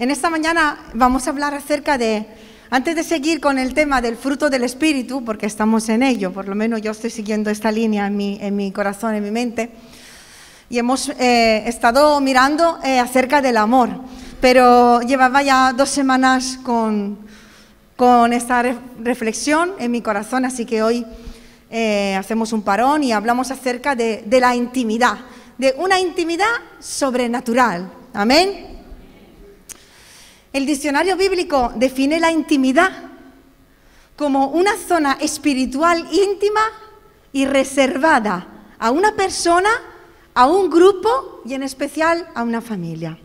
En esta mañana vamos a hablar acerca de, antes de seguir con el tema del fruto del Espíritu, porque estamos en ello, por lo menos yo estoy siguiendo esta línea en mi, en mi corazón, en mi mente, y hemos eh, estado mirando eh, acerca del amor, pero llevaba ya dos semanas con, con esta reflexión en mi corazón, así que hoy eh, hacemos un parón y hablamos acerca de, de la intimidad, de una intimidad sobrenatural. Amén. El diccionario bíblico define la intimidad como una zona espiritual íntima y reservada a una persona, a un grupo y en especial a una familia.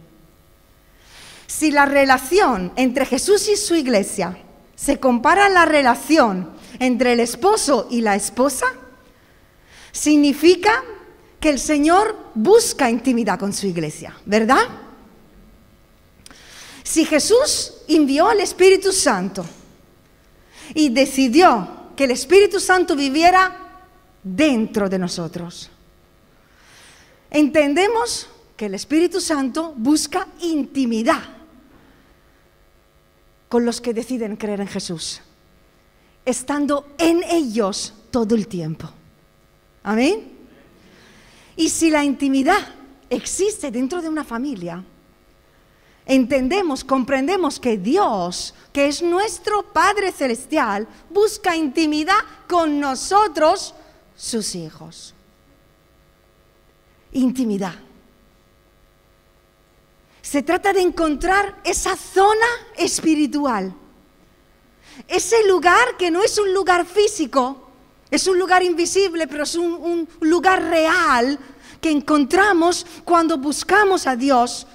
Si la relación entre Jesús y su iglesia se compara a la relación entre el esposo y la esposa, significa que el Señor busca intimidad con su iglesia, ¿verdad? Si Jesús envió al Espíritu Santo y decidió que el Espíritu Santo viviera dentro de nosotros, entendemos que el Espíritu Santo busca intimidad con los que deciden creer en Jesús, estando en ellos todo el tiempo. Amén. Y si la intimidad existe dentro de una familia, entendemos, comprendemos que Dios, que es nuestro Padre Celestial, busca intimidad con nosotros, sus hijos. Intimidad. Se trata de encontrar esa zona espiritual, ese lugar que no es un lugar físico, es un lugar invisible, pero es un, lugar real que encontramos cuando buscamos a Dios.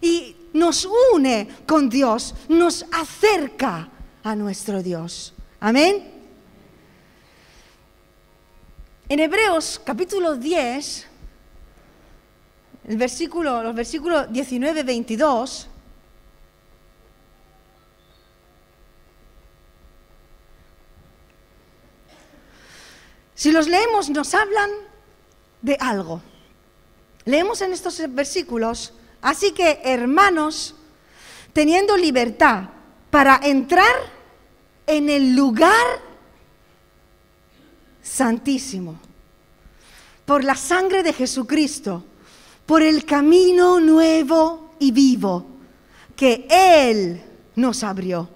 Y nos une con Dios, nos acerca a nuestro Dios. Amén. En Hebreos capítulo 10, el versículo, los versículos 19 22, si los leemos nos hablan de algo. Leemos en estos versículos Así que, hermanos, teniendo libertad para entrar en el lugar santísimo, por la sangre de Jesucristo, por el camino nuevo y vivo que Él nos abrió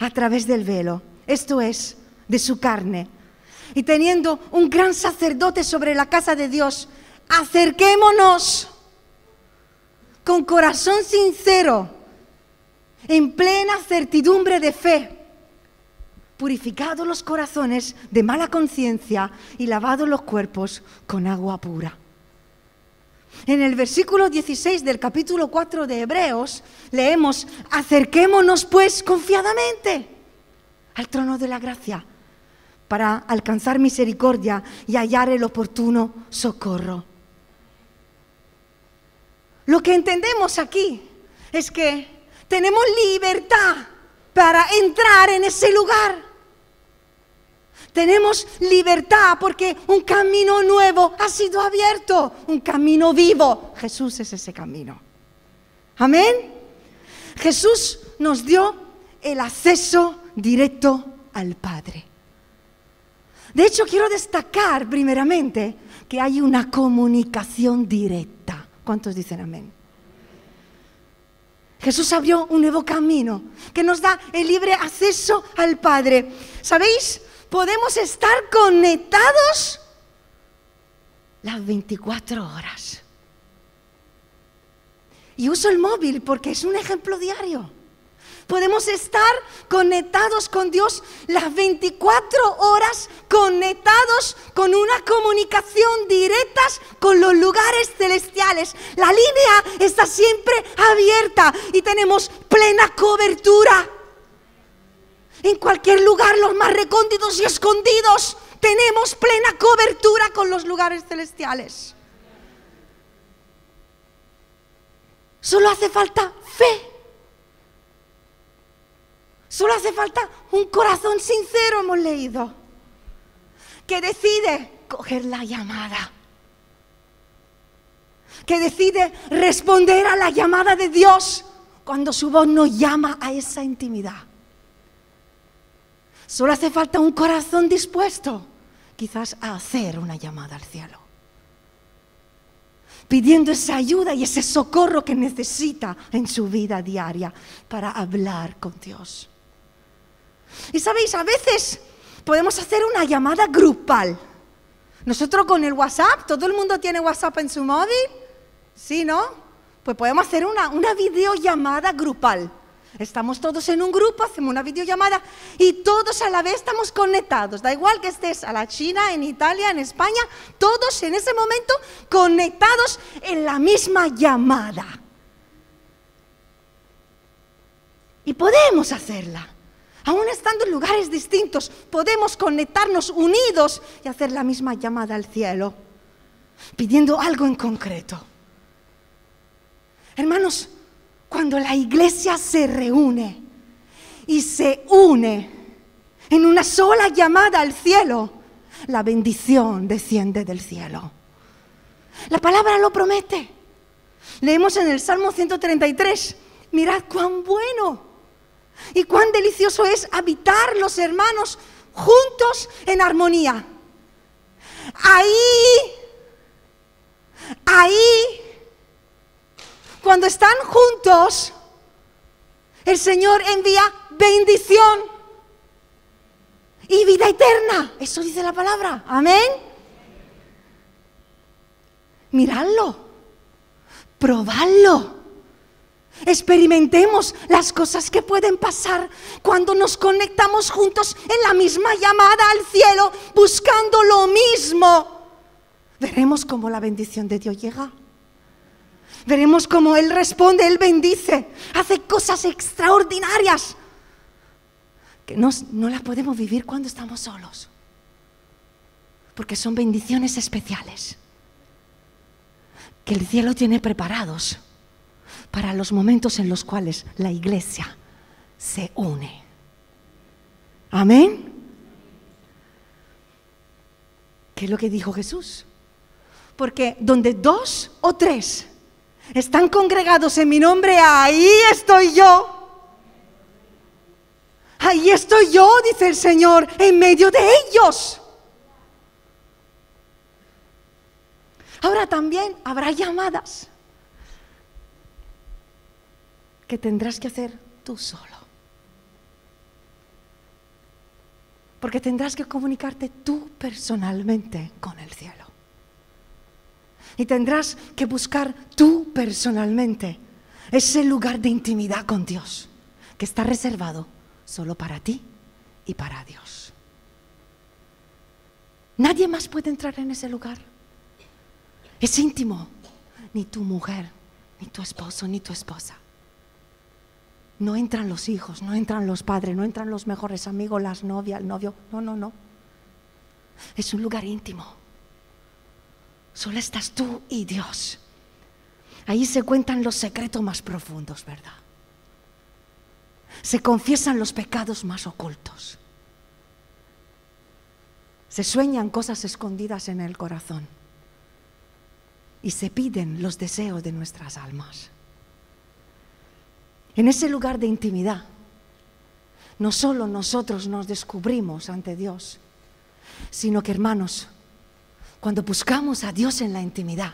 a través del velo, esto es, de su carne. Y teniendo un gran sacerdote sobre la casa de Dios, acerquémonos con corazón sincero, en plena certidumbre de fe, purificados los corazones de mala conciencia y lavados los cuerpos con agua pura. En el versículo 16 del capítulo 4 de Hebreos leemos, acerquémonos pues confiadamente al trono de la gracia para alcanzar misericordia y hallar el oportuno socorro. Lo que entendemos aquí es que tenemos libertad para entrar en ese lugar. Tenemos libertad porque un camino nuevo ha sido abierto, un camino vivo. Jesús es ese camino. Amén. Jesús nos dio el acceso directo al Padre. De hecho, quiero destacar primeramente que hay una comunicación directa. ¿Cuántos dicen amén? Jesús abrió un nuevo camino que nos da el libre acceso al Padre. ¿Sabéis? Podemos estar conectados las 24 horas. Y uso el móvil porque es un ejemplo diario. Podemos estar conectados con Dios las 24 horas, conectados con una comunicación directa con los lugares celestiales. La línea está siempre abierta y tenemos plena cobertura. En cualquier lugar, los más recónditos y escondidos, tenemos plena cobertura con los lugares celestiales. Solo hace falta fe. Solo hace falta un corazón sincero, hemos leído, que decide coger la llamada, que decide responder a la llamada de Dios cuando su voz nos llama a esa intimidad. Solo hace falta un corazón dispuesto, quizás a hacer una llamada al cielo, pidiendo esa ayuda y ese socorro que necesita en su vida diaria para hablar con Dios. Y sabéis, a veces podemos hacer una llamada grupal. Nosotros con el WhatsApp, todo el mundo tiene WhatsApp en su móvil, ¿sí, no? Pues podemos hacer una, una videollamada grupal. Estamos todos en un grupo, hacemos una videollamada y todos a la vez estamos conectados. Da igual que estés a la China, en Italia, en España, todos en ese momento conectados en la misma llamada. Y podemos hacerla. Aún estando en lugares distintos, podemos conectarnos unidos y hacer la misma llamada al cielo, pidiendo algo en concreto. Hermanos, cuando la iglesia se reúne y se une en una sola llamada al cielo, la bendición desciende del cielo. La palabra lo promete. Leemos en el Salmo 133, mirad cuán bueno y cuán delicioso es habitar los hermanos juntos en armonía. Ahí, ahí cuando están juntos, el Señor envía bendición y vida eterna. Eso dice la palabra. Amén. Miradlo, probadlo. Experimentemos las cosas que pueden pasar cuando nos conectamos juntos en la misma llamada al cielo, buscando lo mismo. Veremos cómo la bendición de Dios llega. Veremos cómo Él responde, Él bendice, hace cosas extraordinarias que no, las podemos vivir cuando estamos solos, porque son bendiciones especiales que el cielo tiene preparados para los momentos en los cuales la iglesia se une. Amén. ¿Qué es lo que dijo Jesús? Porque donde dos o tres están congregados en mi nombre, ahí estoy yo. Ahí estoy yo, dice el Señor, en medio de ellos. Ahora también habrá llamadas que tendrás que hacer tú solo. Porque tendrás que comunicarte tú personalmente con el cielo. Y tendrás que buscar tú personalmente ese lugar de intimidad con Dios que está reservado solo para ti y para Dios. Nadie más puede entrar en ese lugar. Es íntimo. Ni tu mujer, ni tu esposo, ni tu esposa. No entran los hijos, no entran los padres, no entran los mejores amigos, las novias, el novio. No, no, no. Es un lugar íntimo Solo estás tú y Dios. Ahí se cuentan los secretos más profundos, ¿verdad? Se confiesan los pecados más ocultos. Se sueñan cosas escondidas en el corazón. Y se piden los deseos de nuestras almas. En ese lugar de intimidad, no solo nosotros nos descubrimos ante Dios, sino que hermanos, cuando buscamos a Dios en la intimidad,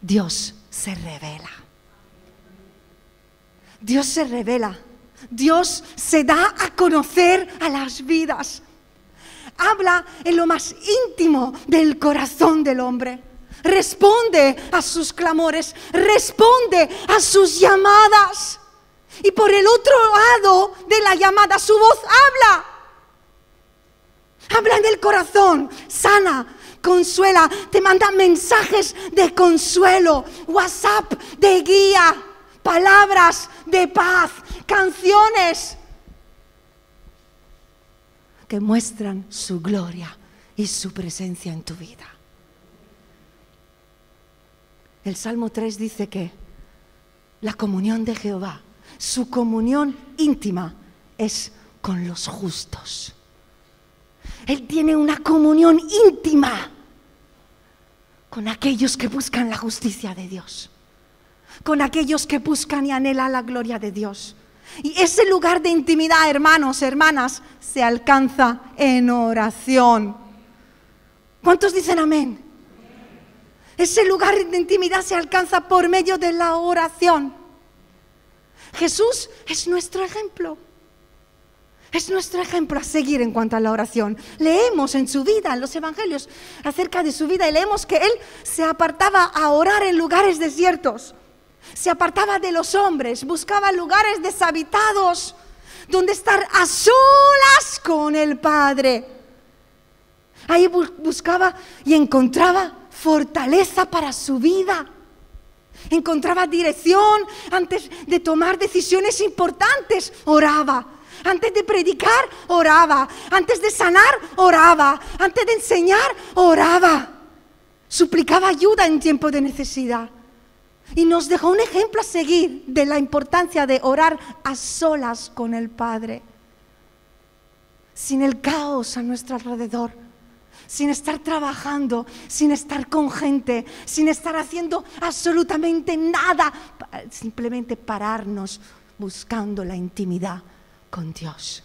Dios se revela. Dios se revela. Dios se da a conocer a las vidas. Habla en lo más íntimo del corazón del hombre. Responde a sus clamores, responde a sus llamadas. Y por el otro lado de la llamada, su voz habla. Habla en el corazón, sana, consuela, te manda mensajes de consuelo, WhatsApp de guía, palabras de paz, canciones que muestran su gloria y su presencia en tu vida. El Salmo 3 dice que la comunión de Jehová, su comunión íntima es con los justos. Él tiene una comunión íntima con aquellos que buscan la justicia de Dios. con aquellos que buscan y anhelan la gloria de Dios. Y ese lugar de intimidad, hermanos, hermanas, se alcanza en oración. ¿Cuántos dicen amén? Ese lugar de intimidad se alcanza por medio de la oración. Jesús es nuestro ejemplo. Es nuestro ejemplo a seguir en cuanto a la oración. Leemos en su vida, en los evangelios, acerca de su vida y leemos que él se apartaba a orar en lugares desiertos. Se apartaba de los hombres, buscaba lugares deshabitados donde estar a solas con el Padre. Ahí buscaba y encontraba fortaleza para su vida. Encontraba dirección antes de tomar decisiones importantes. Oraba antes de predicar, oraba. Antes de sanar, oraba. Antes de enseñar, oraba. Suplicaba ayuda en tiempo de necesidad. Y nos dejó un ejemplo a seguir de la importancia de orar a solas con el Padre. Sin el caos a nuestro alrededor. Sin estar trabajando, sin estar con gente, sin estar haciendo absolutamente nada. Simplemente pararnos buscando la intimidad con Dios.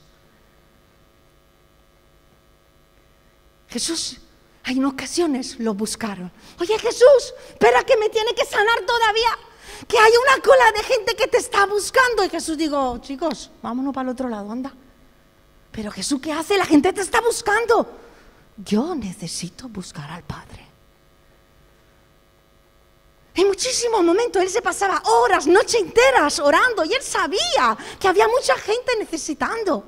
Jesús, en ocasiones lo buscaron. Oye Jesús, espera que me tiene que sanar todavía. Que hay una cola de gente que te está buscando. Y Jesús digo, chicos, vámonos para el otro lado, anda. Pero Jesús, ¿qué hace? La gente te está buscando. Yo necesito buscar al Padre. En muchísimos momentos él se pasaba horas, noches enteras orando y él sabía que había mucha gente necesitando.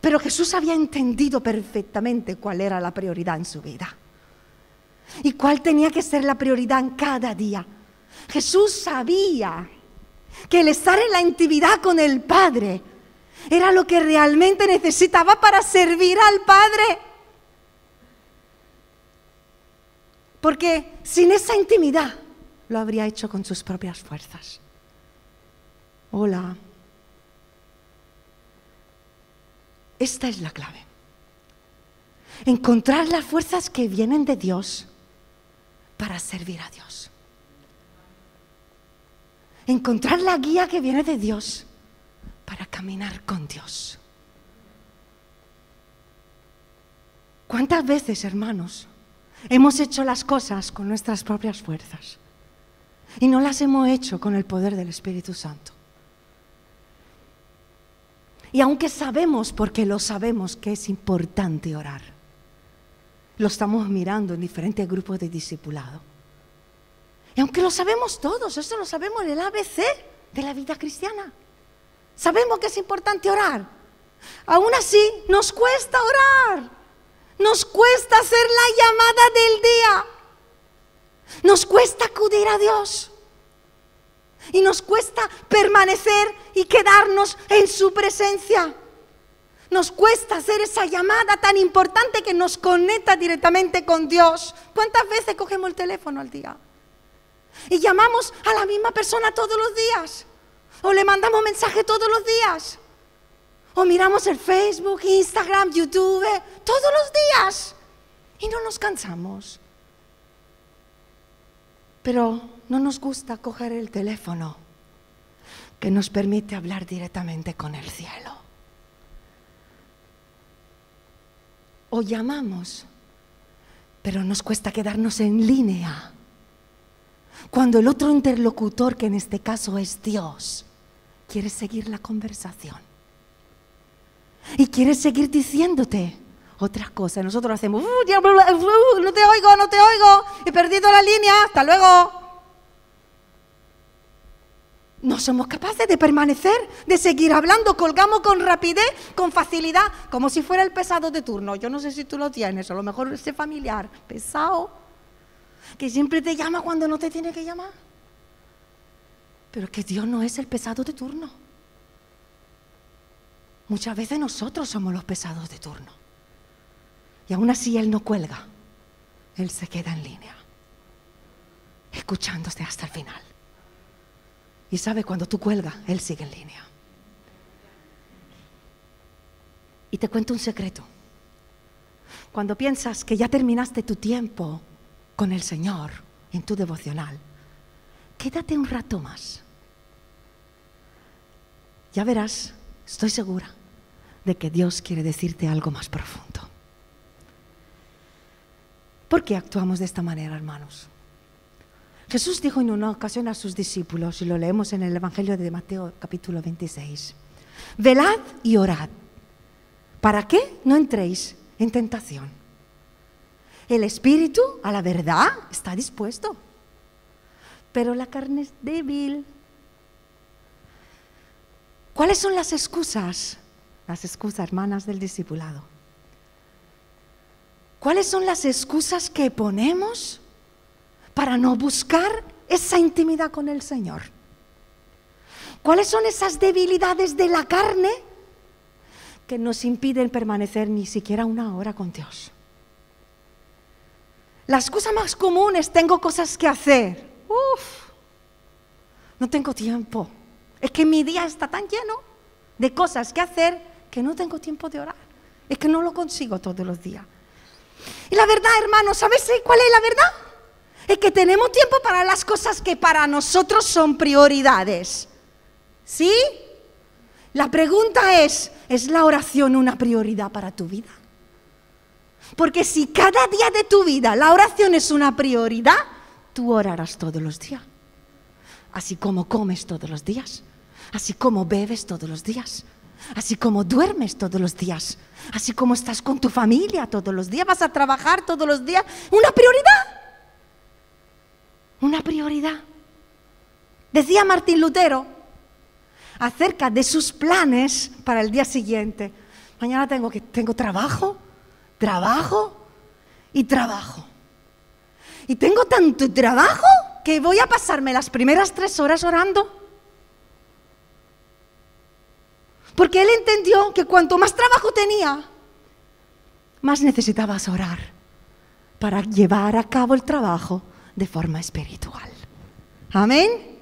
Pero Jesús había entendido perfectamente cuál era la prioridad en su vida y cuál tenía que ser la prioridad en cada día. Jesús sabía que el estar en la intimidad con el Padre era lo que realmente necesitaba para servir al Padre. Porque sin esa intimidad lo habría hecho con sus propias fuerzas. Hola. Esta es la clave. Encontrar las fuerzas que vienen de Dios para servir a Dios. Encontrar la guía que viene de Dios para caminar con Dios. ¿Cuántas veces, hermanos, Hemos hecho las cosas con nuestras propias fuerzas y no las hemos hecho con el poder del Espíritu Santo. Y aunque sabemos, porque lo sabemos, que es importante orar, lo estamos mirando en diferentes grupos de discipulado. Y aunque lo sabemos todos, eso lo sabemos en el ABC de la vida cristiana. Sabemos que es importante orar. Aún así, nos cuesta orar. Nos cuesta hacer la llamada del día. Nos cuesta acudir a Dios. Y nos cuesta permanecer y quedarnos en su presencia. Nos cuesta hacer esa llamada tan importante que nos conecta directamente con Dios. ¿Cuántas veces cogemos el teléfono al día? Y llamamos a la misma persona todos los días. O le mandamos mensaje todos los días. O miramos el Facebook, Instagram, YouTube, todos los días. Y no nos cansamos. Pero no nos gusta coger el teléfono que nos permite hablar directamente con el cielo. O llamamos, pero nos cuesta quedarnos en línea. Cuando el otro interlocutor, que en este caso es Dios, quiere seguir la conversación y quiere seguir diciéndote otras cosas. Nosotros hacemos, uh, uh, no te oigo, no te oigo, he perdido la línea, hasta luego. No somos capaces de permanecer, de seguir hablando, colgamos con rapidez, con facilidad, como si fuera el pesado de turno. Yo no sé si tú lo tienes, a lo mejor ese familiar pesado, que siempre te llama cuando no te tiene que llamar. Pero que Dios no es el pesado de turno. Muchas veces nosotros somos los pesados de turno. Y aún así Él no cuelga. Él se queda en línea, escuchándote hasta el final. Y sabe, cuando tú cuelgas, Él sigue en línea. Y te cuento un secreto. Cuando piensas que ya terminaste tu tiempo con el Señor en tu devocional, ¿qué quédate un rato más. Ya verás, estoy segura de que Dios quiere decirte algo más profundo. ¿Por qué actuamos de esta manera, hermanos? Jesús dijo en una ocasión a sus discípulos, y lo leemos en el Evangelio de Mateo capítulo 26, velad y orad. ¿Para qué no entréis en tentación? El espíritu a la verdad está dispuesto, pero la carne es débil. ¿Cuáles son las excusas? Las excusas, hermanas del discipulado. ¿Cuáles son las excusas que ponemos para no buscar esa intimidad con el Señor? ¿Cuáles son esas debilidades de la carne que nos impiden permanecer ni siquiera una hora con Dios? La excusa más común es tengo cosas que hacer. Uf, no tengo tiempo. Es que mi día está tan lleno de cosas que hacer que no tengo tiempo de orar. Es que no lo consigo todos los días. Y la verdad, hermano, ¿sabes cuál es la verdad? Es que tenemos tiempo para las cosas que para nosotros son prioridades. ¿Sí? La pregunta es, ¿es la oración una prioridad para tu vida? Porque si cada día de tu vida la oración es una prioridad, tú orarás todos los días. Así como comes todos los días, así como bebes todos los días, así como duermes todos los días, así como estás con tu familia todos los días, vas a trabajar todos los días. Una prioridad. Una prioridad. Decía Martín Lutero acerca de sus planes para el día siguiente. Mañana tengo que tengo trabajo, trabajo y trabajo. Y tengo tanto trabajo que voy a pasarme las primeras tres horas orando. Porque él entendió que cuanto más trabajo tenía, más necesitabas orar para llevar a cabo el trabajo de forma espiritual. Amén.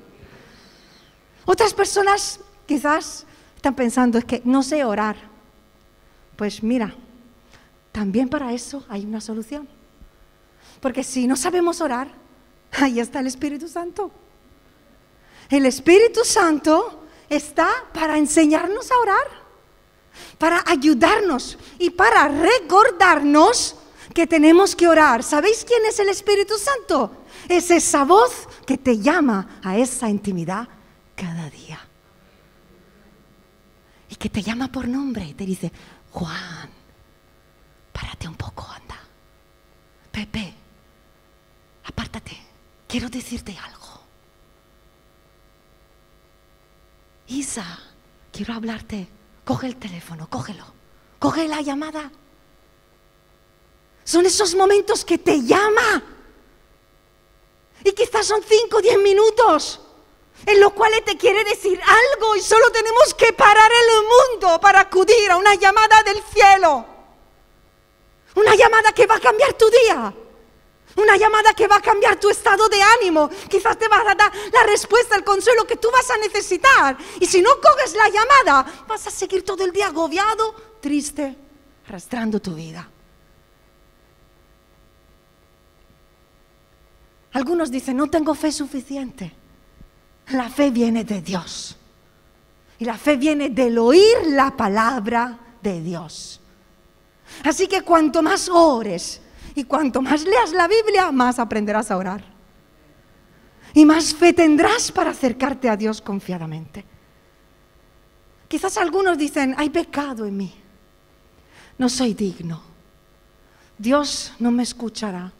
Otras personas quizás están pensando es que no sé orar. Pues mira, también para eso hay una solución. Porque si no sabemos orar, ahí está el Espíritu Santo. El Espíritu Santo está para enseñarnos a orar, para ayudarnos y para recordarnos que tenemos que orar. ¿Sabéis quién es el Espíritu Santo? Es esa voz que te llama a esa intimidad cada día. Y que te llama por nombre y te dice, Juan, párate un poco, anda. Pepe, apártate, quiero decirte algo. Quiero hablarte. Coge el teléfono, cógelo. Coge la llamada. Son esos momentos que te llama. Y quizás son cinco o diez minutos en los cuales te quiere decir algo y solo tenemos que parar el mundo para acudir a una llamada del cielo. Una llamada que va a cambiar tu día. Una llamada que va a cambiar tu estado de ánimo. Quizás te va a dar la respuesta, el consuelo que tú vas a necesitar. Y si no coges la llamada, vas a seguir todo el día agobiado, triste, arrastrando tu vida. Algunos dicen, no tengo fe suficiente. La fe viene de Dios. Y la fe viene del oír la palabra de Dios. Así que cuanto más ores y cuanto más leas la Biblia, más aprenderás a orar. Y más fe tendrás para acercarte a Dios confiadamente. Quizás algunos dicen, hay pecado en mí. No soy digno. Dios no me escuchará.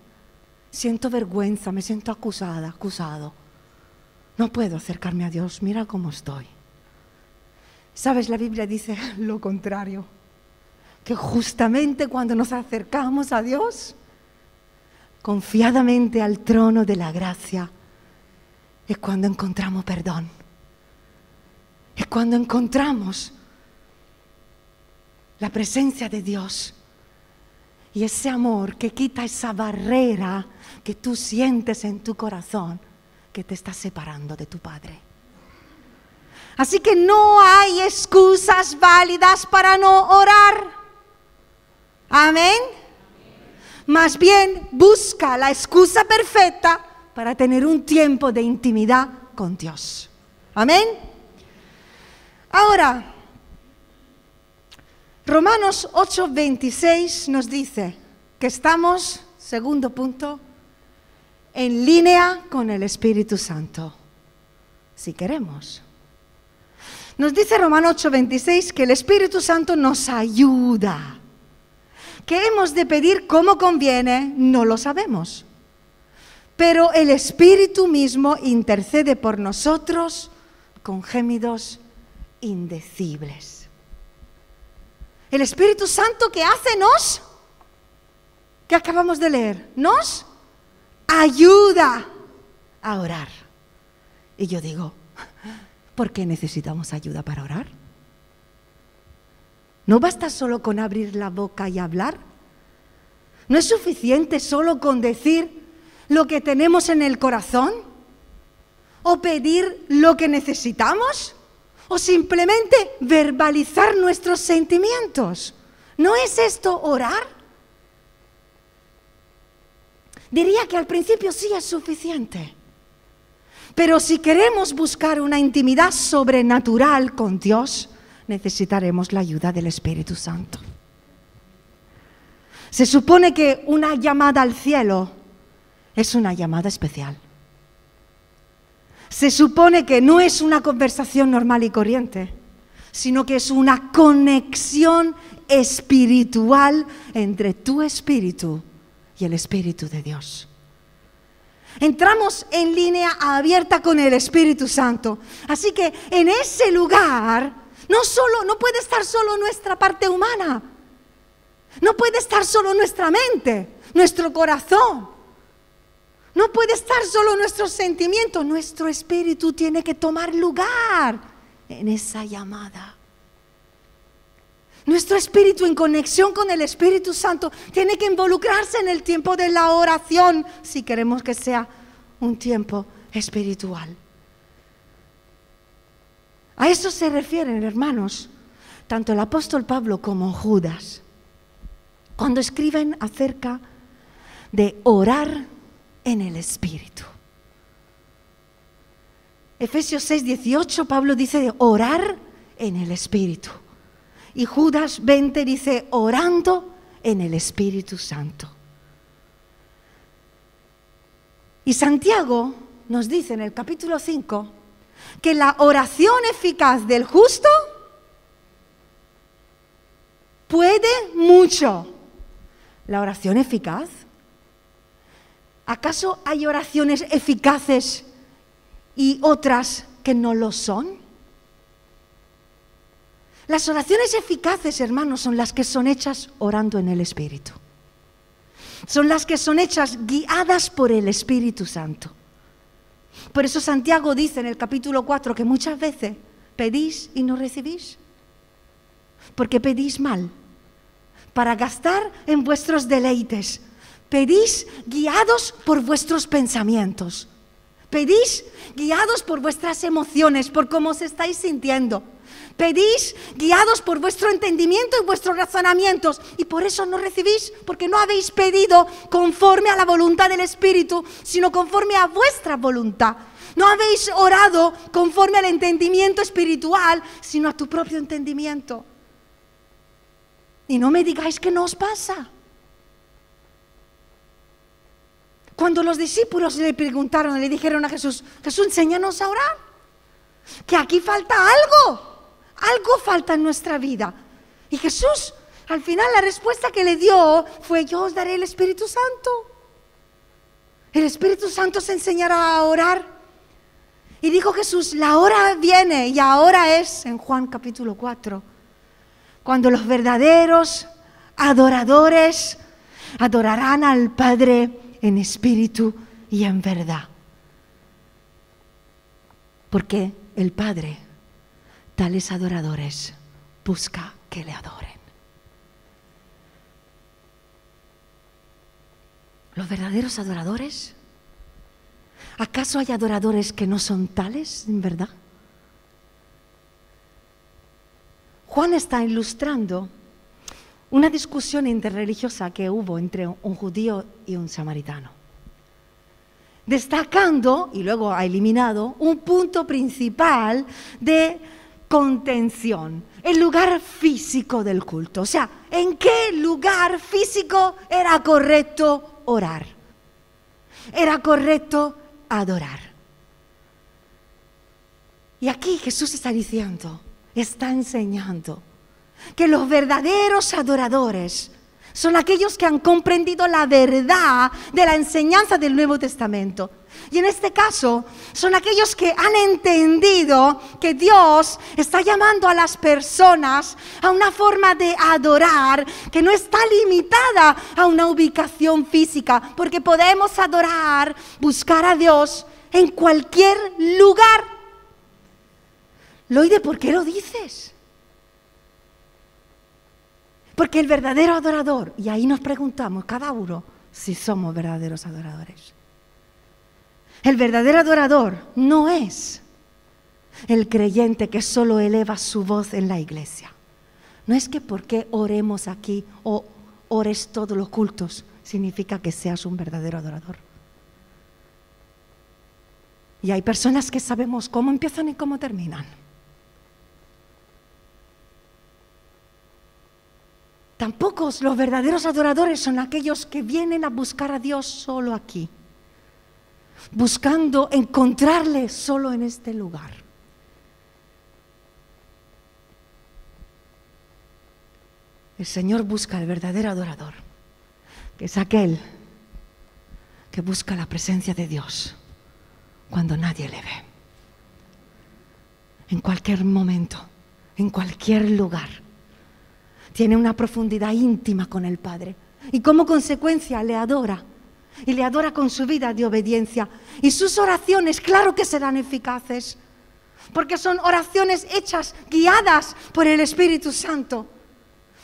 Siento vergüenza, me siento acusada, acusado. No puedo acercarme a Dios, mira cómo estoy. Sabes, la Biblia dice lo contrario que justamente cuando nos acercamos a Dios, confiadamente al trono de la gracia, es cuando encontramos perdón. Es cuando encontramos la presencia de Dios y ese amor que quita esa barrera que tú sientes en tu corazón que te está separando de tu Padre. Así que no hay excusas válidas para no orar. Amén. Más bien busca la excusa perfecta para tener un tiempo de intimidad con Dios. Amén. Ahora, Romanos 8:26 nos dice que estamos, segundo punto, en línea con el Espíritu Santo, si queremos. Nos dice Romanos 8:26 que el Espíritu Santo nos ayuda. ¿Qué hemos de pedir como conviene? No lo sabemos. Pero el Espíritu mismo intercede por nosotros con gémidos indecibles. El Espíritu Santo que hace nos, que acabamos de leer, nos ayuda a orar. Y yo digo, ¿por qué necesitamos ayuda para orar? ¿No basta solo con abrir la boca y hablar? ¿No es suficiente solo con decir lo que tenemos en el corazón? ¿O pedir lo que necesitamos? ¿O simplemente verbalizar nuestros sentimientos? ¿No es esto orar? Diría que al principio sí es suficiente. Pero si queremos buscar una intimidad sobrenatural con Dios, necesitaremos la ayuda del Espíritu Santo. Se supone que una llamada al cielo es una llamada especial. Se supone que no es una conversación normal y corriente, sino que es una conexión espiritual entre tu espíritu y el Espíritu de Dios. Entramos en línea abierta con el Espíritu Santo. Así que en ese lugar no solo no puede estar solo nuestra parte humana. No puede estar solo nuestra mente, nuestro corazón. No puede estar solo nuestro sentimiento, nuestro espíritu tiene que tomar lugar en esa llamada. Nuestro espíritu en conexión con el Espíritu Santo tiene que involucrarse en el tiempo de la oración si queremos que sea un tiempo espiritual. A eso se refieren, hermanos, tanto el apóstol Pablo como Judas, cuando escriben acerca de orar en el Espíritu. Efesios 6, 18, Pablo dice de orar en el Espíritu. Y Judas 20 dice, orando en el Espíritu Santo. Y Santiago nos dice en el capítulo 5 que la oración eficaz del justo puede mucho. La oración eficaz. ¿Acaso hay oraciones eficaces y otras que no lo son? Las oraciones eficaces, hermanos, son las que son hechas orando en el Espíritu. Son las que son hechas guiadas por el Espíritu Santo. Por eso Santiago dice en el capítulo 4 que muchas veces pedís y no recibís. Porque pedís mal. Para gastar en vuestros deleites. Pedís guiados por vuestros pensamientos. Pedís guiados por vuestras emociones, por cómo os estáis sintiendo. Pedís guiados por vuestro entendimiento y vuestros razonamientos y por eso no recibís, porque no habéis pedido conforme a la voluntad del Espíritu, sino conforme a vuestra voluntad. No habéis orado conforme al entendimiento espiritual, sino a tu propio entendimiento. Y no me digáis que no os pasa. Cuando los discípulos le preguntaron, le dijeron a Jesús, Jesús, enséñanos a orar, que aquí falta algo. Algo falta en nuestra vida. Y Jesús, al final, la respuesta que le dio fue, yo os daré el Espíritu Santo. El Espíritu Santo se enseñará a orar. Y dijo Jesús, la hora viene y ahora es, en Juan capítulo 4, cuando los verdaderos adoradores adorarán al Padre en espíritu y en verdad. Porque el Padre tales adoradores busca que le adoren. ¿Los verdaderos adoradores? ¿Acaso hay adoradores que no son tales en verdad? Juan está ilustrando una discusión interreligiosa que hubo entre un judío y un samaritano. destacando, y luego ha eliminado, un punto principal de contención, el lugar físico del culto. O sea, ¿en qué lugar físico era correcto orar? Era correcto adorar. Y aquí Jesús está diciendo, está enseñando, que los verdaderos adoradores son aquellos que han comprendido la verdad de la enseñanza del Nuevo Testamento. Y en este caso son aquellos que han entendido que Dios está llamando a las personas a una forma de adorar que no está limitada a una ubicación física, porque podemos adorar, buscar a Dios en cualquier lugar. Loide, ¿por qué lo dices? Porque el verdadero adorador, y ahí nos preguntamos cada uno si somos verdaderos adoradores. El verdadero adorador no es el creyente que solo eleva su voz en la iglesia. No es que porque oremos aquí o ores todos los cultos significa que seas un verdadero adorador. Y hay personas que sabemos cómo empiezan y cómo terminan. Tampoco los verdaderos adoradores son aquellos que vienen a buscar a Dios solo aquí, buscando encontrarle solo en este lugar. El Señor busca al verdadero adorador, que es aquel que busca la presencia de Dios cuando nadie le ve. En cualquier momento, en cualquier lugar tiene una profundidad íntima con el Padre. Y como consecuencia le adora. Y le adora con su vida de obediencia. Y sus oraciones, claro que serán eficaces. Porque son oraciones hechas, guiadas por el Espíritu Santo.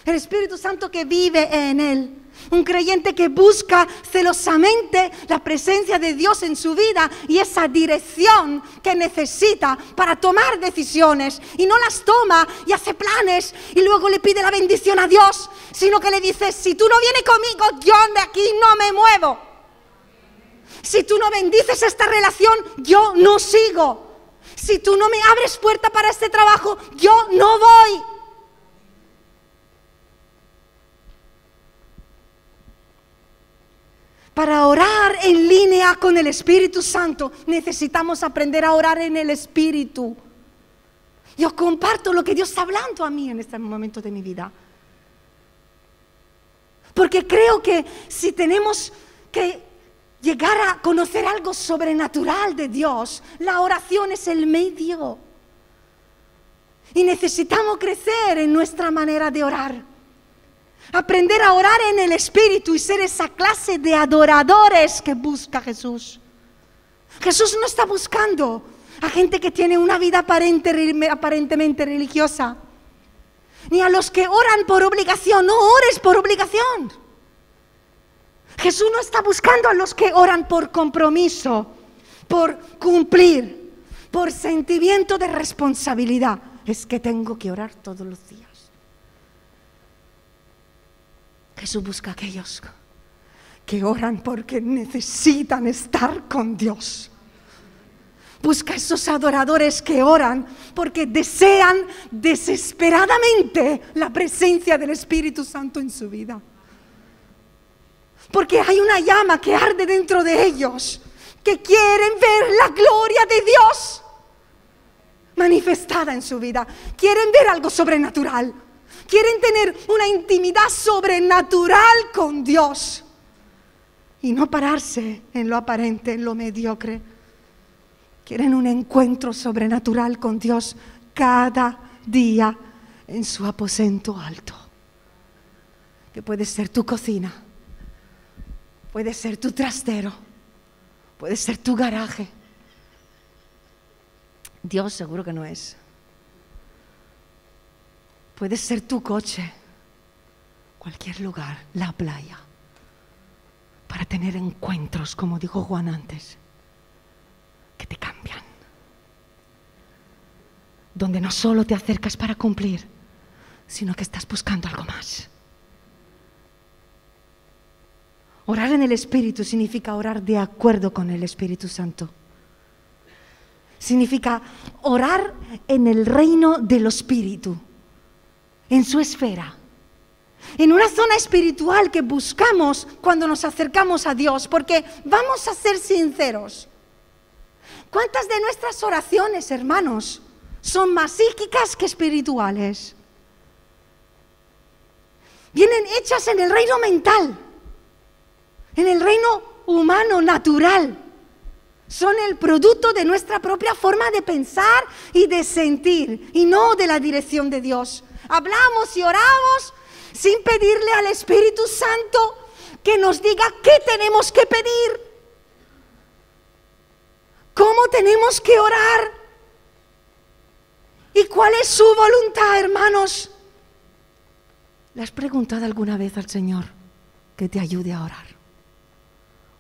El Espíritu Santo que vive en él. Un creyente que busca celosamente la presencia de Dios en su vida y esa dirección que necesita para tomar decisiones. Y no las toma y hace planes y luego le pide la bendición a Dios, sino que le dice, si tú no vienes conmigo, yo de aquí no me muevo. Si tú no bendices esta relación, yo no sigo. Si tú no me abres puerta para este trabajo, yo no voy. Para orar en línea con el Espíritu Santo necesitamos aprender a orar en el Espíritu. Yo comparto lo que Dios está hablando a mí en este momento de mi vida. Porque creo que si tenemos que llegar a conocer algo sobrenatural de Dios, la oración es el medio. Y necesitamos crecer en nuestra manera de orar. Aprender a orar en el Espíritu y ser esa clase de adoradores que busca Jesús. Jesús no está buscando a gente que tiene una vida aparentemente religiosa, ni a los que oran por obligación, no ores por obligación. Jesús no está buscando a los que oran por compromiso, por cumplir, por sentimiento de responsabilidad. Es que tengo que orar todos los días. Jesús busca a aquellos que oran porque necesitan estar con Dios. Busca a esos adoradores que oran porque desean desesperadamente la presencia del Espíritu Santo en su vida. Porque hay una llama que arde dentro de ellos, que quieren ver la gloria de Dios manifestada en su vida. Quieren ver algo sobrenatural. Quieren tener una intimidad sobrenatural con Dios y no pararse en lo aparente, en lo mediocre. Quieren un encuentro sobrenatural con Dios cada día en su aposento alto. Que puede ser tu cocina, puede ser tu trastero, puede ser tu garaje. Dios seguro que no es. Puede ser tu coche, cualquier lugar, la playa, para tener encuentros, como dijo Juan antes, que te cambian. Donde no solo te acercas para cumplir, sino que estás buscando algo más. Orar en el Espíritu significa orar de acuerdo con el Espíritu Santo. Significa orar en el reino del Espíritu, en su esfera, en una zona espiritual que buscamos cuando nos acercamos a Dios, porque vamos a ser sinceros. ¿Cuántas de nuestras oraciones, hermanos, son más psíquicas que espirituales? Vienen hechas en el reino mental, en el reino humano, natural. Son el producto de nuestra propia forma de pensar y de sentir, y no de la dirección de Dios. Hablamos y oramos sin pedirle al Espíritu Santo que nos diga qué tenemos que pedir, cómo tenemos que orar y cuál es su voluntad, hermanos. ¿Le has preguntado alguna vez al Señor que te ayude a orar?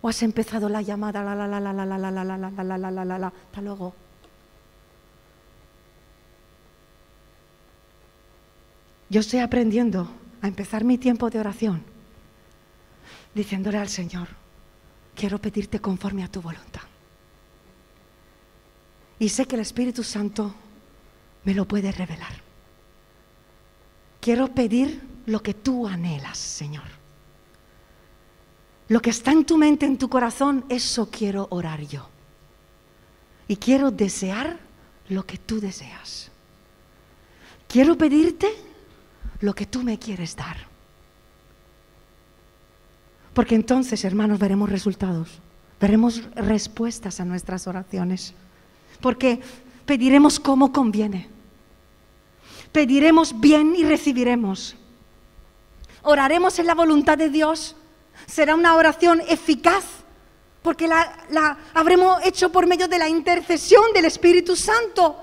¿O has empezado la llamada la la la la la la la la la la la la la la la hasta luego? Yo estoy aprendiendo a empezar mi tiempo de oración diciéndole al Señor, quiero pedirte conforme a tu voluntad. Y sé que el Espíritu Santo me lo puede revelar. Quiero pedir lo que tú anhelas, Señor. Lo que está en tu mente, en tu corazón, eso quiero orar yo. Y quiero desear lo que tú deseas. Quiero pedirte lo que tú me quieres dar. Porque entonces, hermanos, veremos resultados, veremos respuestas a nuestras oraciones. Porque pediremos como conviene. Pediremos bien y recibiremos. Oraremos en la voluntad de Dios. Será una oración eficaz porque la, la, habremos hecho por medio de la intercesión del Espíritu Santo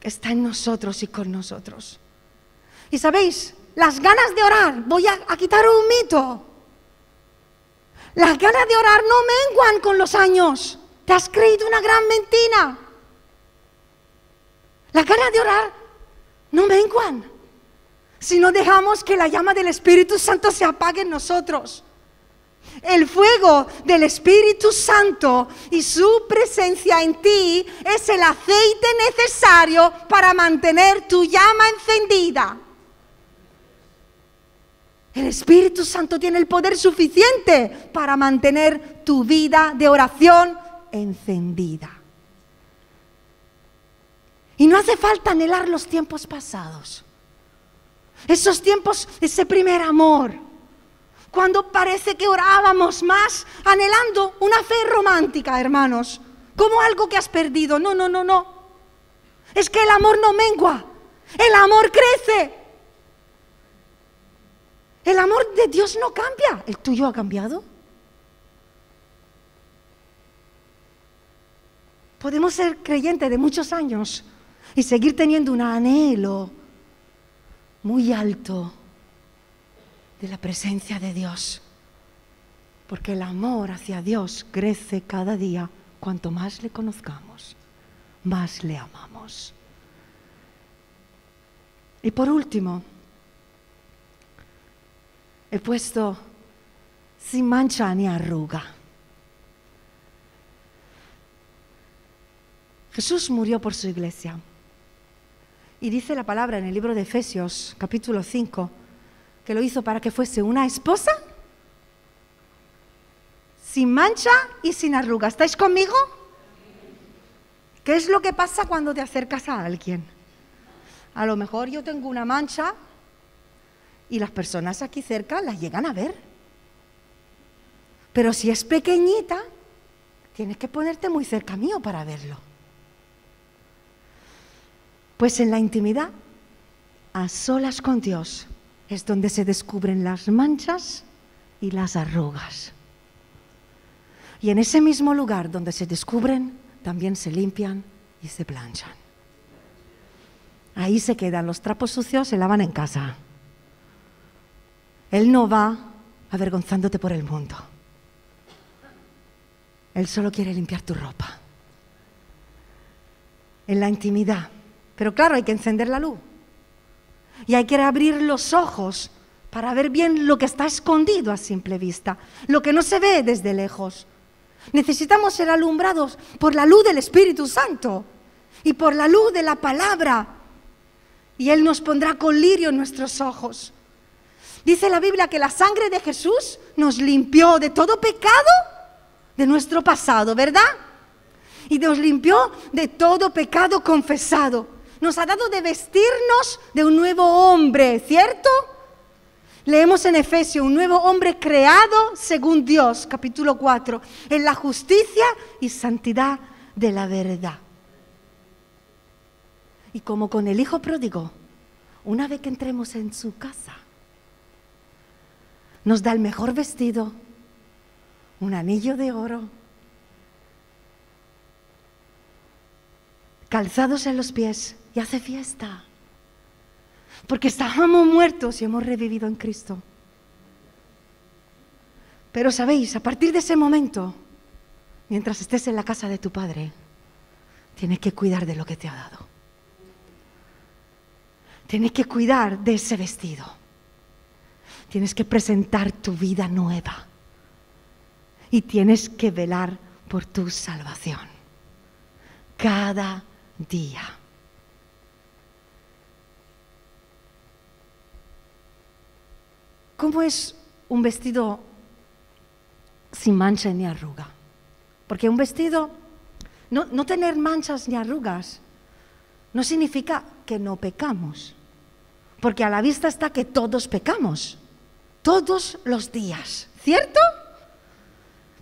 que está en nosotros y con nosotros. Y sabéis, las ganas de orar, voy a, a quitar un mito. Las ganas de orar no menguan con los años. Te has creído una gran mentira. Las ganas de orar no menguan si no dejamos que la llama del Espíritu Santo se apague en nosotros. El fuego del Espíritu Santo y su presencia en ti es el aceite necesario para mantener tu llama encendida. El Espíritu Santo tiene el poder suficiente para mantener tu vida de oración encendida. Y no hace falta anhelar los tiempos pasados. Esos tiempos, ese primer amor, cuando parece que orábamos más anhelando una fe romántica, hermanos, como algo que has perdido. No, no, no, no. Es que el amor no mengua, el amor crece. El amor de Dios no cambia. ¿El tuyo ha cambiado? Podemos ser creyentes de muchos años y seguir teniendo un anhelo muy alto de la presencia de Dios. Porque el amor hacia Dios crece cada día cuanto más le conozcamos, más le amamos. Y por último, he puesto sin mancha ni arruga. Jesús murió por su iglesia. Y dice la palabra en el libro de Efesios, capítulo 5, que lo hizo para que fuese una esposa sin mancha y sin arruga. ¿Estáis conmigo? ¿Qué es lo que pasa cuando te acercas a alguien? A lo mejor yo tengo una mancha y las personas aquí cerca las llegan a ver. Pero si es pequeñita, tienes que ponerte muy cerca mío para verlo. Pues en la intimidad, a solas con Dios, es donde se descubren las manchas y las arrugas. Y en ese mismo lugar donde se descubren, también se limpian y se planchan. Ahí se quedan los trapos sucios, se lavan en casa. Él no va avergonzándote por el mundo. Él solo quiere limpiar tu ropa. En la intimidad. Pero claro, hay que encender la luz. Y hay que abrir los ojos para ver bien lo que está escondido a simple vista, lo que no se ve desde lejos. Necesitamos ser alumbrados por la luz del Espíritu Santo y por la luz de la palabra. Y Él nos pondrá con lirio en nuestros ojos. Dice la Biblia que la sangre de Jesús nos limpió de todo pecado de nuestro pasado, ¿verdad? Y nos limpió de todo pecado confesado. Nos ha dado de vestirnos de un nuevo hombre, ¿cierto? Leemos en Efesios, un nuevo hombre creado según Dios, capítulo 4, en la justicia y santidad de la verdad. Y como con el hijo pródigo, una vez que entremos en su casa, nos da el mejor vestido, un anillo de oro, calzados en los pies y hace fiesta. Porque estábamos muertos y hemos revivido en Cristo. Pero sabéis, a partir de ese momento, mientras estés en la casa de tu Padre, tienes que cuidar de lo que te ha dado. Tienes que cuidar de ese vestido. Tienes que presentar tu vida nueva. Y tienes que velar por tu salvación. Cada día. ¿Cómo es un vestido sin mancha ni arruga? Porque un vestido, no, no, tener manchas ni arrugas, no significa que no pecamos. Porque a la vista está que todos pecamos, todos los días, ¿cierto?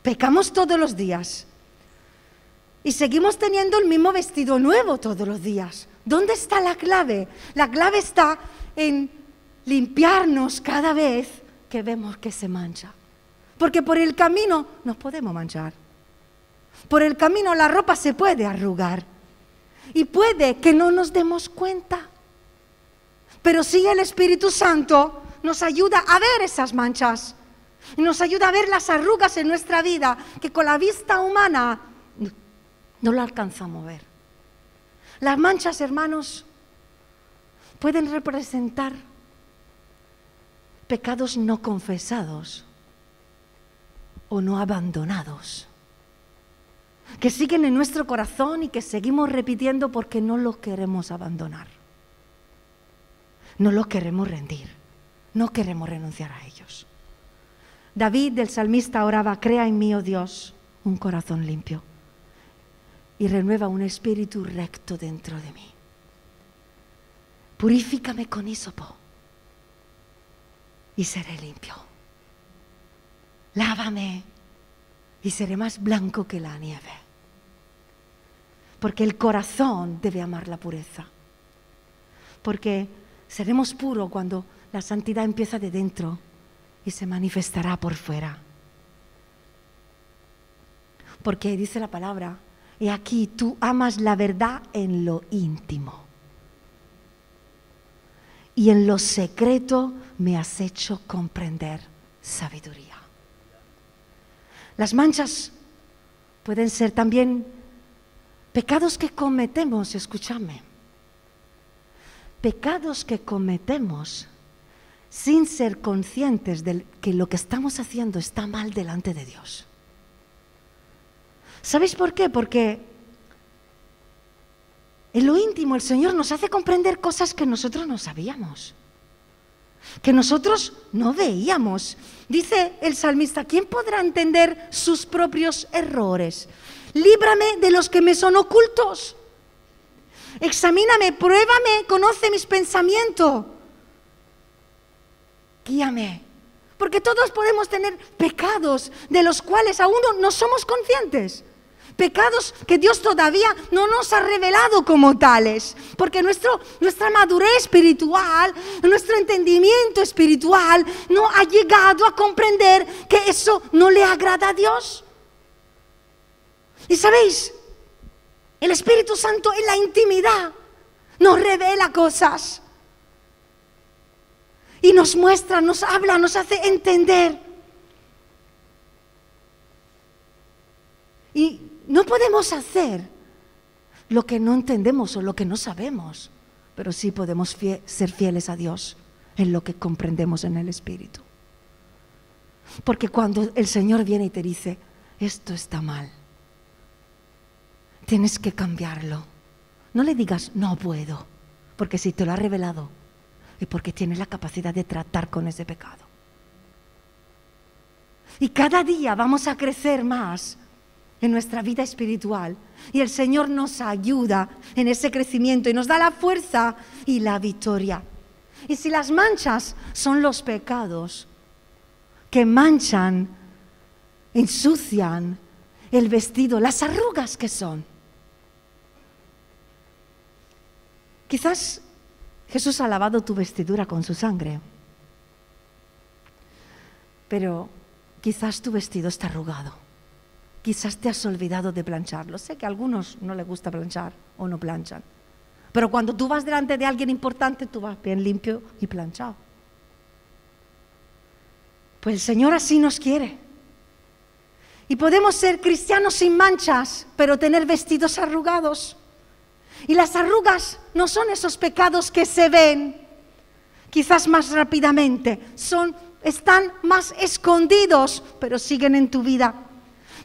Pecamos todos los días. Y seguimos teniendo el mismo vestido nuevo todos los días. ¿Dónde está la clave? La clave está en limpiarnos cada vez que vemos que se mancha. Porque por el camino nos podemos manchar. Por el camino la ropa se puede arrugar. Y puede que no nos demos cuenta. Pero sí el Espíritu Santo nos ayuda a ver esas manchas. Nos ayuda a ver las arrugas en nuestra vida que con la vista humana no lo alcanzamos a ver. Las manchas, hermanos, pueden representar pecados no confesados o no abandonados, que siguen en nuestro corazón y que seguimos repitiendo porque no los queremos abandonar, no los queremos rendir, no queremos renunciar a ellos. David, del salmista, oraba, crea en mí, oh Dios, un corazón limpio y renueva un espíritu recto dentro de mí. Purifícame con hisopo y seré limpio. Lávame y seré más blanco que la nieve. Porque el corazón debe amar la pureza. Porque seremos puros cuando la santidad empieza de dentro y se manifestará por fuera. Porque dice la palabra, y aquí tú amas la verdad en lo íntimo. Y en lo secreto me has hecho comprender sabiduría. Las manchas pueden ser también pecados que cometemos, escúchame. Pecados que cometemos sin ser conscientes de que lo que estamos haciendo está mal delante de Dios. ¿Sabéis por qué? Porque en lo íntimo el Señor nos hace comprender cosas que nosotros no sabíamos, que nosotros no veíamos. Dice el salmista, ¿quién podrá entender sus propios errores? Líbrame de los que me son ocultos. Examíname, pruébame, conoce mis pensamientos. Guíame. Porque todos podemos tener pecados de los cuales aún no somos conscientes. Pecados que Dios todavía no nos ha revelado como tales. Porque nuestro, nuestra madurez espiritual, nuestro entendimiento espiritual no ha llegado a comprender que eso no le agrada a Dios. Y sabéis, el Espíritu Santo en la intimidad nos revela cosas. Y nos muestra, nos habla, nos hace entender. Y no podemos hacer lo que no entendemos o lo que no sabemos, pero sí podemos ser fieles a Dios en lo que comprendemos en el Espíritu. Porque cuando el Señor viene y te dice, esto está mal, tienes que cambiarlo. No le digas, no puedo, porque si te lo ha revelado, es porque tienes la capacidad de tratar con ese pecado. Y cada día vamos a crecer más en nuestra vida espiritual. Y el Señor nos ayuda en ese crecimiento y nos da la fuerza y la victoria. Y si las manchas son los pecados que manchan, ensucian el vestido, las arrugas que son. Quizás Jesús ha lavado tu vestidura con su sangre, pero quizás tu vestido está arrugado. Quizás te has olvidado de plancharlo. Sé que a algunos no les gusta planchar o no planchan. Pero cuando tú vas delante de alguien importante, tú vas bien limpio y planchado. Pues el Señor así nos quiere. Y podemos ser cristianos sin manchas, pero tener vestidos arrugados. Y las arrugas no son esos pecados que se ven quizás más rápidamente, son están más escondidos, pero siguen en tu vida.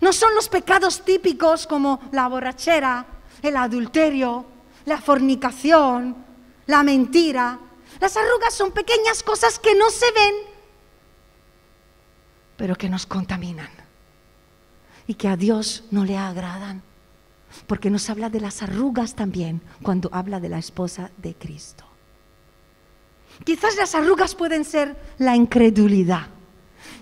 No son los pecados típicos como la borrachera, el adulterio, la fornicación, la mentira. Las arrugas son pequeñas cosas que no se ven, pero que nos contaminan y que a Dios no le agradan porque nos habla de las arrugas también cuando habla de la esposa de Cristo. Quizás las arrugas pueden ser la incredulidad,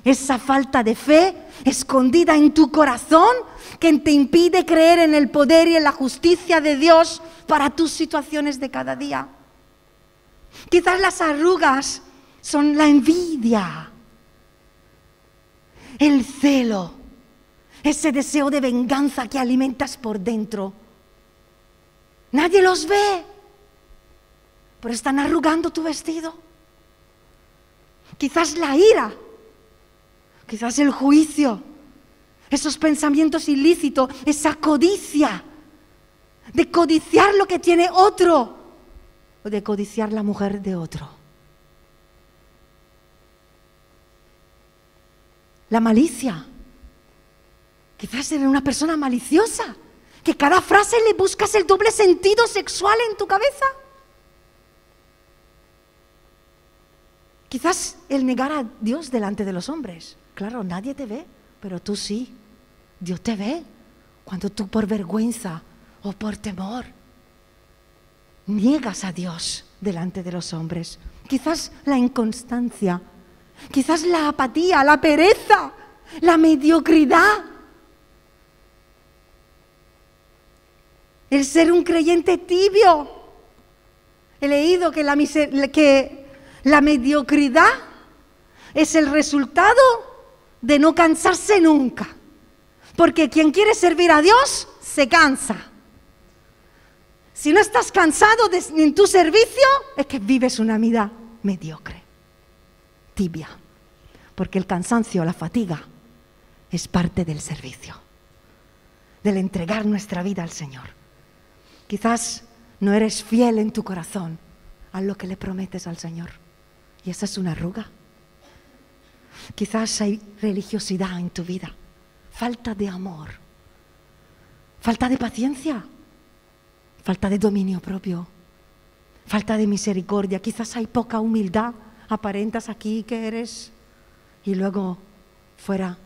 esa falta de fe escondida en tu corazón que te impide creer en el poder y en la justicia de Dios para tus situaciones de cada día. Quizás las arrugas son la envidia, el celo, ese deseo de venganza que alimentas por dentro. Nadie los ve, pero están arrugando tu vestido. Quizás la ira, quizás el juicio, esos pensamientos ilícitos, esa codicia, de codiciar lo que tiene otro o de codiciar la mujer de otro. La malicia, Quizás eres una persona maliciosa, que cada frase le buscas el doble sentido sexual en tu cabeza. Quizás el negar a Dios delante de los hombres. Claro, nadie te ve, pero tú sí. Dios te ve cuando tú por vergüenza o por temor niegas a Dios delante de los hombres. Quizás la inconstancia, quizás la apatía, la pereza, la mediocridad el ser un creyente tibio. He leído que la, que la mediocridad es el resultado de no cansarse nunca. Porque quien quiere servir a Dios se cansa. Si no estás cansado en tu servicio, es que vives una vida mediocre, tibia. Porque el cansancio, la fatiga, es parte del servicio, del entregar nuestra vida al Señor. Quizás no eres fiel en tu corazón a lo que le prometes al Señor. Y esa es una arruga. Quizás hay religiosidad en tu vida, falta de amor, falta de paciencia, falta de dominio propio, falta de misericordia. Quizás hay poca humildad. Aparentas aquí que eres y luego fuera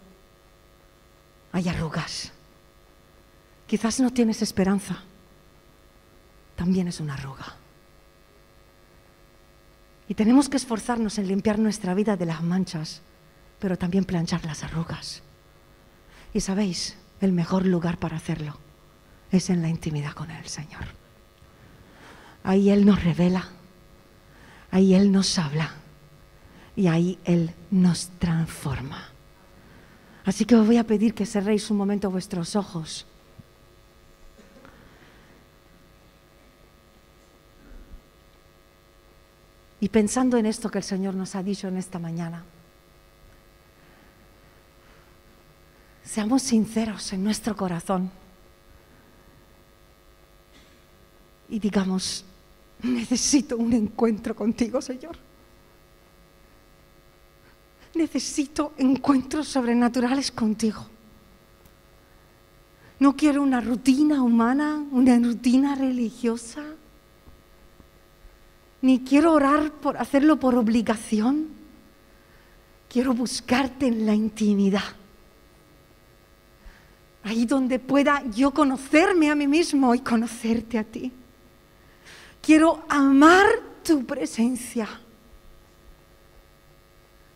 hay arrugas. Quizás no tienes esperanza también es una arruga. Y tenemos que esforzarnos en limpiar nuestra vida de las manchas, pero también planchar las arrugas. Y sabéis, el mejor lugar para hacerlo es en la intimidad con el Señor. Ahí Él nos revela, ahí Él nos habla y ahí Él nos transforma. Así que os voy a pedir que cerréis un momento vuestros ojos. Y pensando en esto que el Señor nos ha dicho en esta mañana, seamos sinceros en nuestro corazón y digamos, necesito un encuentro contigo, Señor. necesito encuentros sobrenaturales contigo. No quiero una rutina humana, una rutina religiosa. Ni quiero orar por hacerlo por obligación. Quiero buscarte en la intimidad. Ahí donde pueda yo conocerme a mí mismo y conocerte a ti. Quiero amar tu presencia.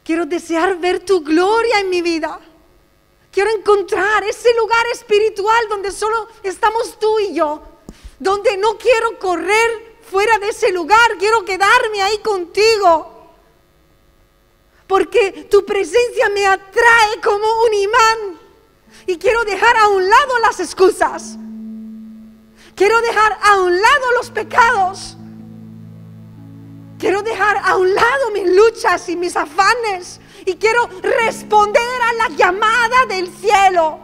Quiero desear ver tu gloria en mi vida. Quiero encontrar ese lugar espiritual donde solo estamos tú y yo. Donde no quiero correr fuera de ese lugar. Quiero quedarme ahí contigo. Porque tu presencia me atrae como un imán. Y quiero dejar a un lado las excusas. Quiero dejar a un lado los pecados. Quiero dejar a un lado mis luchas y mis afanes y quiero responder a la llamada del cielo.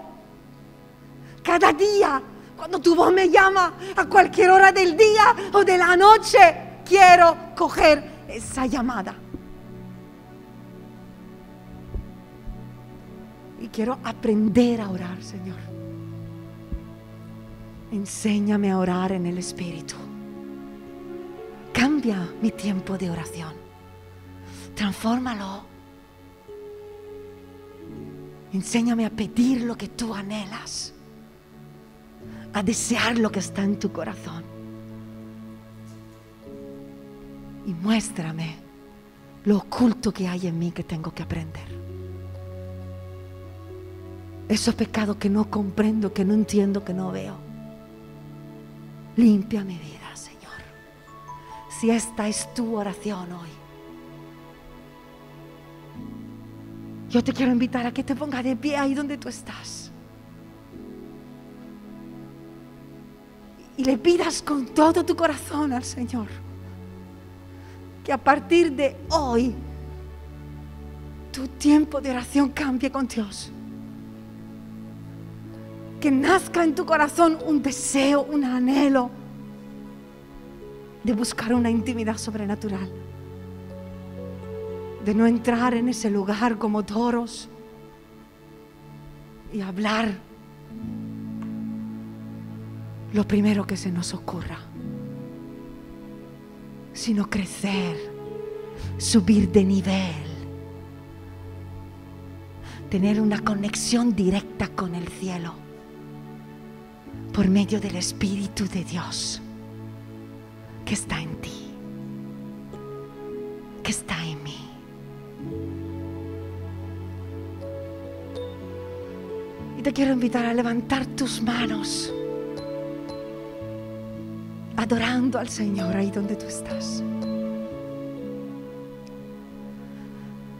Cada día, cuando tu voz me llama, a cualquier hora del día o de la noche, quiero coger esa llamada. Quiero aprender a orar, Señor. Enséñame a orar en el Espíritu. Cambia mi tiempo de oración. Transfórmalo. Enséñame a pedir lo que tú anhelas. A desear lo que está en tu corazón. Y muéstrame lo oculto que hay en mí que tengo que aprender. Esos pecados que no comprendo, que no entiendo, que no veo. Limpia mi vida si esta es tu oración hoy. Yo te quiero invitar a que te pongas de pie ahí donde tú estás. Y le pidas con todo tu corazón al Señor que a partir de hoy tu tiempo de oración cambie con Dios. Que nazca en tu corazón un deseo, un anhelo de buscar una intimidad sobrenatural, de no entrar en ese lugar como toros y hablar lo primero que se nos ocurra, sino crecer, subir de nivel, tener una conexión directa con el cielo por medio del Espíritu de Dios que está en ti, que está en mí. Y te quiero invitar a levantar tus manos, adorando al Señor ahí donde tú estás,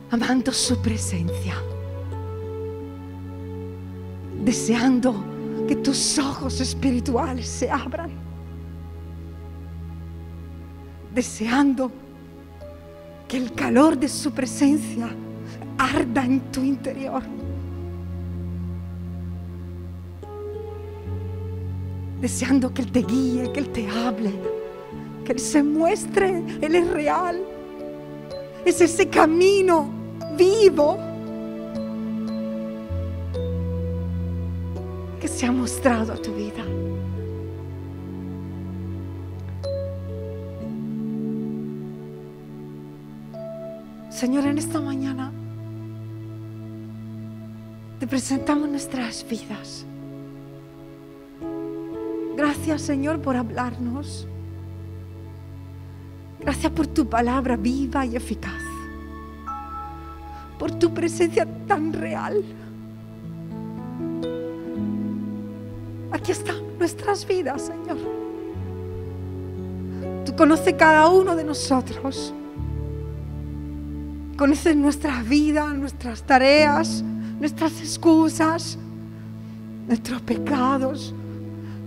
amando su presencia, deseando que tus ojos espirituales se abran deseando que el calor de su presencia arda en tu interior. Deseando que Él te guíe, que Él te hable, que Él se muestre, Él es real. Es ese camino vivo se ha mostrado a tu vida. Señor, en esta mañana te presentamos nuestras vidas. Gracias, Señor, por hablarnos. Gracias por tu palabra viva y eficaz. Por tu presencia tan real. Aquí están nuestras vidas, Señor. Tú conoces cada uno de nosotros. Conoces nuestra vida, nuestras tareas, nuestras excusas, nuestros pecados.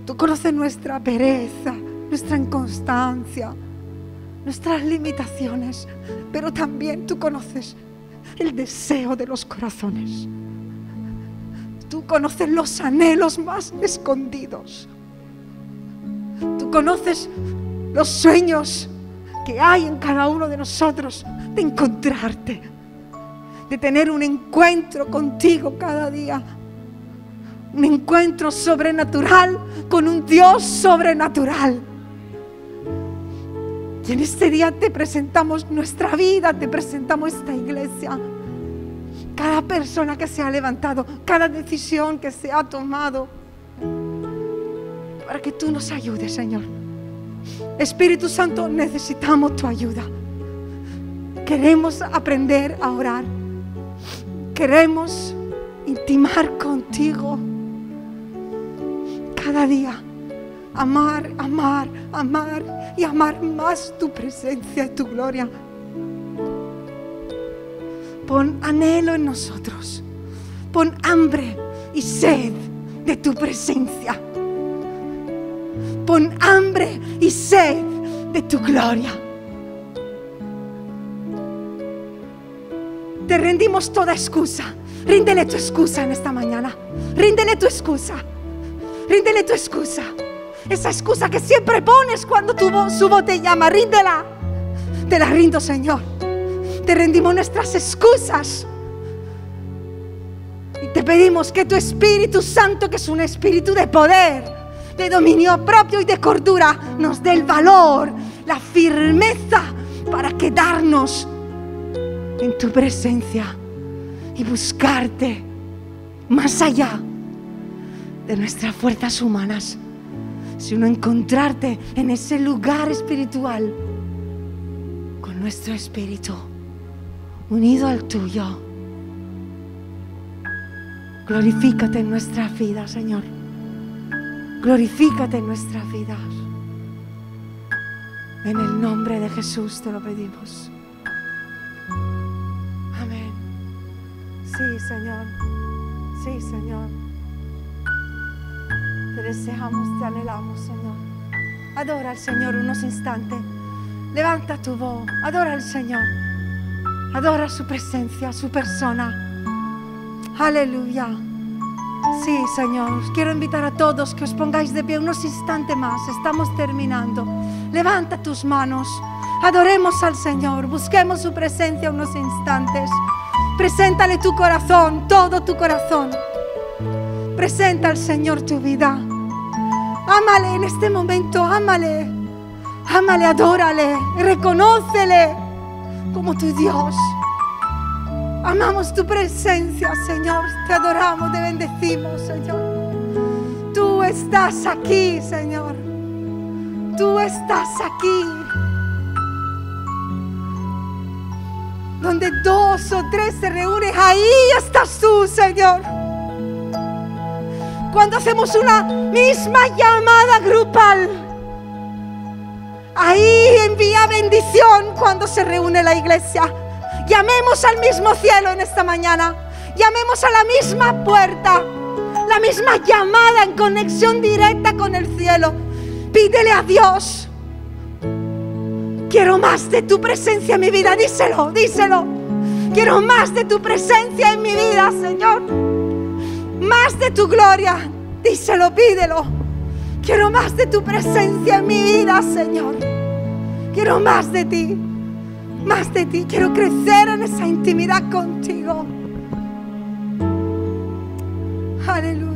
Tú conoces nuestra pereza, nuestra inconstancia, nuestras limitaciones, pero también tú conoces el deseo de los corazones. Tú conoces los anhelos más escondidos. Tú conoces los sueños que hay en cada uno de nosotros de encontrarte de tener un encuentro contigo cada día. Un encuentro sobrenatural con un Dios sobrenatural. Y en este día te presentamos nuestra vida, te presentamos esta iglesia. Cada persona que se ha levantado, cada decisión que se ha tomado, para que tú nos ayudes, Señor. Espíritu Santo, necesitamos tu ayuda. Queremos aprender a orar. Queremos intimar contigo cada día. Amar, amar, amar y amar más tu presencia y tu gloria. Pon anhelo en nosotros. Pon hambre y sed de tu presencia. Pon hambre y sed de tu gloria. Te rendimos toda excusa. Ríndele tu excusa en esta mañana. Ríndele tu excusa. Ríndele tu excusa. Esa excusa que siempre pones cuando tu su voz te llama. Ríndela. Te la rindo, Señor. Te rendimos nuestras excusas. Y te pedimos que tu Espíritu Santo, que es un espíritu de poder, de dominio propio y de cordura, nos dé el valor, la firmeza para quedarnos en tu presencia y buscarte más allá de nuestras fuerzas humanas, sino encontrarte en ese lugar espiritual con nuestro espíritu unido al tuyo. Glorifícate en nuestra vida, Señor. Glorifícate en nuestras vidas. En el nombre de Jesús te lo pedimos. Amén. Sí, Señor. Sí, Señor. Te deseamos, te anhelamos, Señor. Adora al Señor unos instantes. Levanta tu voz. Adora al Señor. Adora su presencia, su persona. Aleluya. Sí, Señor. Quiero invitar a todos que os pongáis de pie unos instantes más. Estamos terminando. Levanta tus manos. Adoremos al Señor. Busquemos su presencia unos instantes. Preséntale tu corazón, todo tu corazón. Presenta al Señor tu vida. Ámale en este momento, ámale. Ámale, adórale, reconócele como tu Dios. Amamos tu presencia, Señor. Te adoramos, te bendecimos, Señor. Tú estás aquí, Señor. Tú estás aquí. Donde dos o tres se reúnen, ahí estás tú, Señor. Cuando hacemos una misma llamada grupal, ahí envía bendición cuando se reúne la iglesia. Llamemos al mismo cielo en esta mañana. Llamemos a la misma puerta. La misma llamada en conexión directa con el cielo. Pídele a Dios. Quiero más de tu presencia en mi vida. Díselo, díselo. Quiero más de tu presencia en mi vida, Señor. Más de tu gloria. Díselo, pídelo. Quiero más de tu presencia en mi vida, Señor. Quiero más de ti. Más de ti. Quiero crecer en esa intimidad contigo. Aleluya.